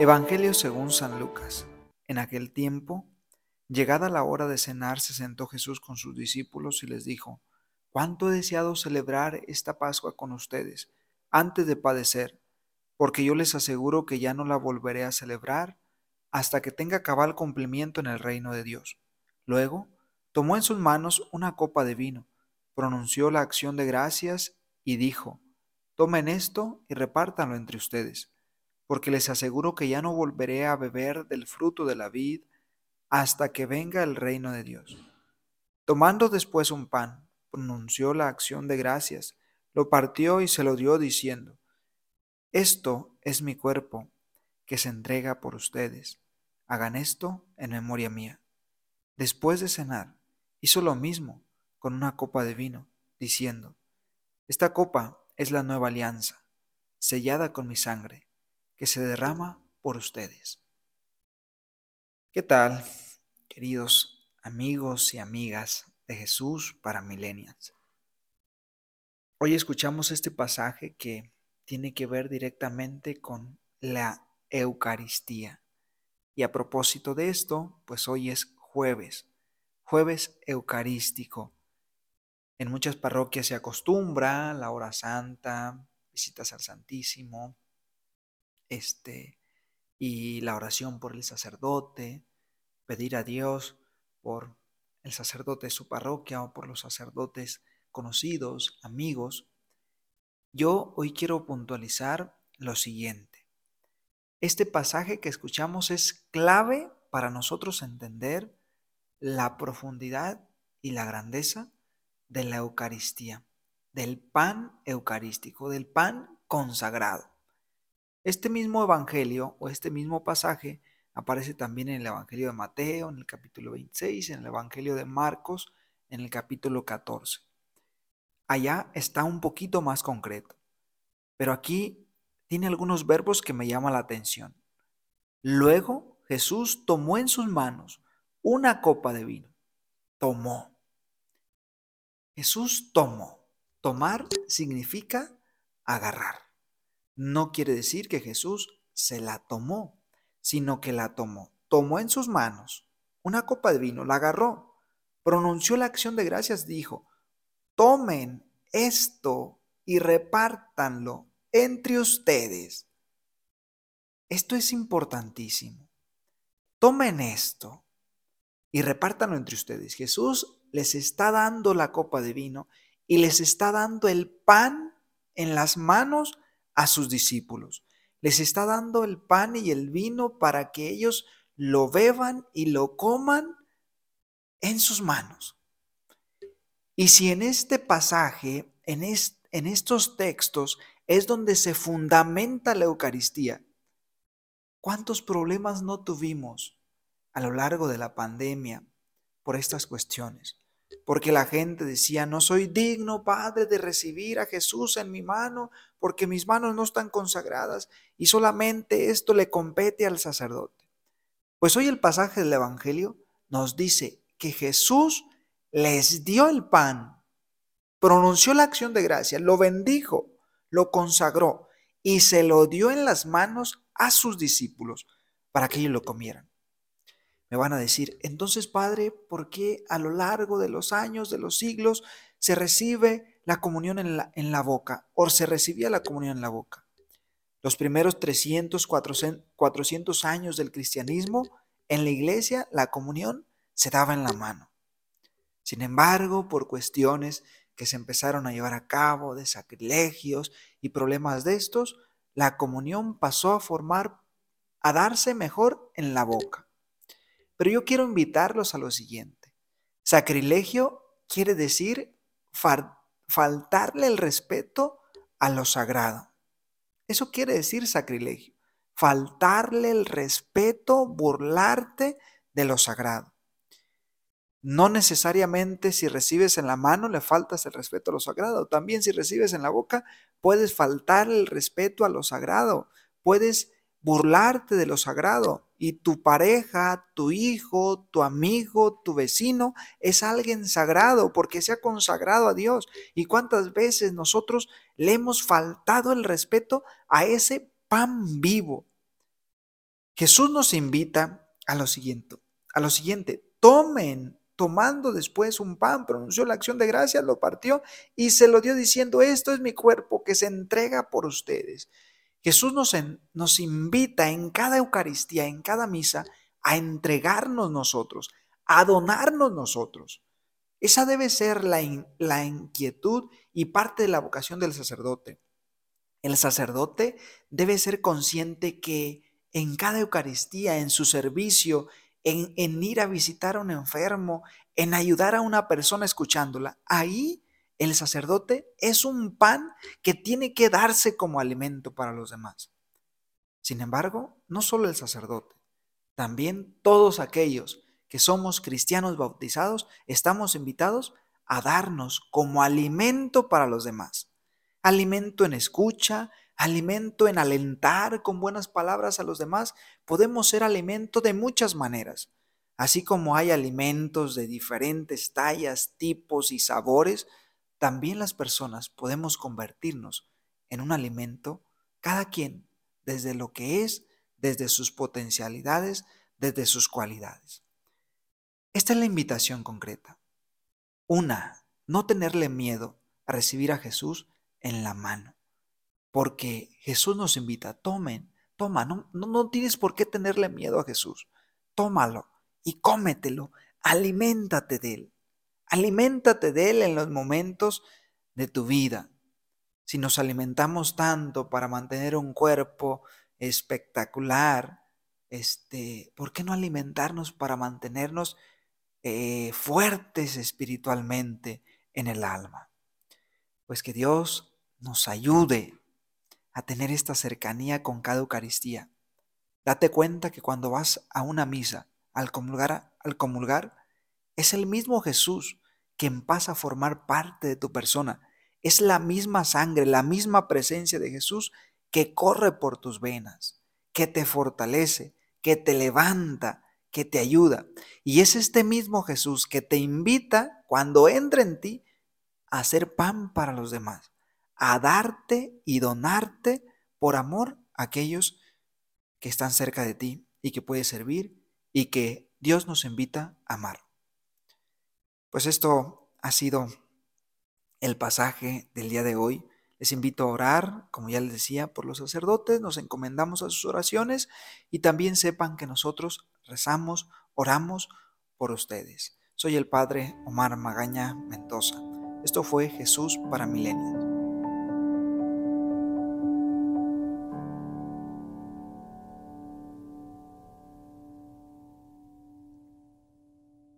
Evangelio según San Lucas. En aquel tiempo, llegada la hora de cenar, se sentó Jesús con sus discípulos y les dijo, cuánto he deseado celebrar esta Pascua con ustedes antes de padecer, porque yo les aseguro que ya no la volveré a celebrar hasta que tenga cabal cumplimiento en el reino de Dios. Luego, tomó en sus manos una copa de vino, pronunció la acción de gracias y dijo, tomen esto y repártanlo entre ustedes porque les aseguro que ya no volveré a beber del fruto de la vid hasta que venga el reino de Dios. Tomando después un pan, pronunció la acción de gracias, lo partió y se lo dio diciendo, Esto es mi cuerpo, que se entrega por ustedes. Hagan esto en memoria mía. Después de cenar, hizo lo mismo con una copa de vino, diciendo, Esta copa es la nueva alianza, sellada con mi sangre que se derrama por ustedes. ¿Qué tal, queridos amigos y amigas de Jesús para millennials? Hoy escuchamos este pasaje que tiene que ver directamente con la Eucaristía. Y a propósito de esto, pues hoy es jueves, jueves eucarístico. En muchas parroquias se acostumbra la hora santa, visitas al Santísimo, este, y la oración por el sacerdote, pedir a Dios por el sacerdote de su parroquia o por los sacerdotes conocidos, amigos, yo hoy quiero puntualizar lo siguiente. Este pasaje que escuchamos es clave para nosotros entender la profundidad y la grandeza de la Eucaristía, del pan eucarístico, del pan consagrado. Este mismo evangelio o este mismo pasaje aparece también en el evangelio de Mateo, en el capítulo 26, en el evangelio de Marcos, en el capítulo 14. Allá está un poquito más concreto, pero aquí tiene algunos verbos que me llaman la atención. Luego Jesús tomó en sus manos una copa de vino. Tomó. Jesús tomó. Tomar significa agarrar no quiere decir que Jesús se la tomó, sino que la tomó. Tomó en sus manos una copa de vino, la agarró, pronunció la acción de gracias, dijo, tomen esto y repártanlo entre ustedes. Esto es importantísimo. Tomen esto y repártanlo entre ustedes. Jesús les está dando la copa de vino y les está dando el pan en las manos a sus discípulos. Les está dando el pan y el vino para que ellos lo beban y lo coman en sus manos. Y si en este pasaje, en, en estos textos, es donde se fundamenta la Eucaristía, ¿cuántos problemas no tuvimos a lo largo de la pandemia por estas cuestiones? porque la gente decía, no soy digno, Padre, de recibir a Jesús en mi mano, porque mis manos no están consagradas y solamente esto le compete al sacerdote. Pues hoy el pasaje del Evangelio nos dice que Jesús les dio el pan, pronunció la acción de gracia, lo bendijo, lo consagró y se lo dio en las manos a sus discípulos para que ellos lo comieran. Me van a decir, entonces Padre, ¿por qué a lo largo de los años, de los siglos, se recibe la comunión en la, en la boca o se recibía la comunión en la boca? Los primeros 300, 400 años del cristianismo, en la iglesia la comunión se daba en la mano. Sin embargo, por cuestiones que se empezaron a llevar a cabo, de sacrilegios y problemas de estos, la comunión pasó a formar, a darse mejor en la boca. Pero yo quiero invitarlos a lo siguiente. Sacrilegio quiere decir faltarle el respeto a lo sagrado. Eso quiere decir sacrilegio. Faltarle el respeto, burlarte de lo sagrado. No necesariamente si recibes en la mano le faltas el respeto a lo sagrado. También si recibes en la boca puedes faltar el respeto a lo sagrado. Puedes burlarte de lo sagrado y tu pareja, tu hijo, tu amigo, tu vecino es alguien sagrado porque se ha consagrado a Dios. ¿Y cuántas veces nosotros le hemos faltado el respeto a ese pan vivo? Jesús nos invita a lo siguiente, a lo siguiente, tomen tomando después un pan, pronunció la acción de gracias, lo partió y se lo dio diciendo, esto es mi cuerpo que se entrega por ustedes. Jesús nos, nos invita en cada Eucaristía, en cada misa, a entregarnos nosotros, a donarnos nosotros. Esa debe ser la, la inquietud y parte de la vocación del sacerdote. El sacerdote debe ser consciente que en cada Eucaristía, en su servicio, en, ir a visitar a un enfermo, en ayudar a una persona escuchándola. Ahí el sacerdote es un pan que tiene que darse como alimento para los demás. Sin embargo, no solo el sacerdote, también todos aquellos que somos cristianos bautizados estamos invitados a darnos como alimento para los demás. Alimento en escucha, alimento en alentar con buenas palabras a los demás, podemos ser alimento de muchas maneras. Así como hay alimentos de diferentes tallas, tipos y sabores, también las personas podemos convertirnos en un alimento, cada quien, desde lo que es, desde sus potencialidades, desde sus cualidades. Esta es la invitación concreta. Una, no tenerle miedo a recibir a Jesús en la mano porque Jesús nos invita, tomen, toma, no, no, tienes por qué tenerle miedo a Jesús, tómalo y cómetelo, aliméntate de Él, aliméntate de Él en los momentos de tu vida. Si nos alimentamos tanto para mantener un cuerpo espectacular, este, ¿por qué no alimentarnos para mantenernos eh, fuertes espiritualmente en el alma? Pues que Dios nos ayude a tener esta cercanía con cada Eucaristía. Date cuenta que cuando vas a una misa, al comulgar, al comulgar, es el mismo Jesús quien pasa a formar parte de tu persona. Es la misma sangre, la misma presencia de Jesús que corre por tus venas, que te fortalece, que te levanta, que te ayuda. Y es este mismo Jesús que te invita, cuando entra en ti, a hacer pan para los demás a darte y donarte por amor a aquellos que están cerca de ti y que puedes servir y que Dios nos invita a amar. Pues esto ha sido el pasaje del día de hoy. Les invito a orar, como ya les decía, por los sacerdotes, nos encomendamos a sus oraciones y también sepan que nosotros rezamos, oramos por ustedes. Soy el Padre Omar Magaña Mendoza. Esto fue Jesús para Milenia.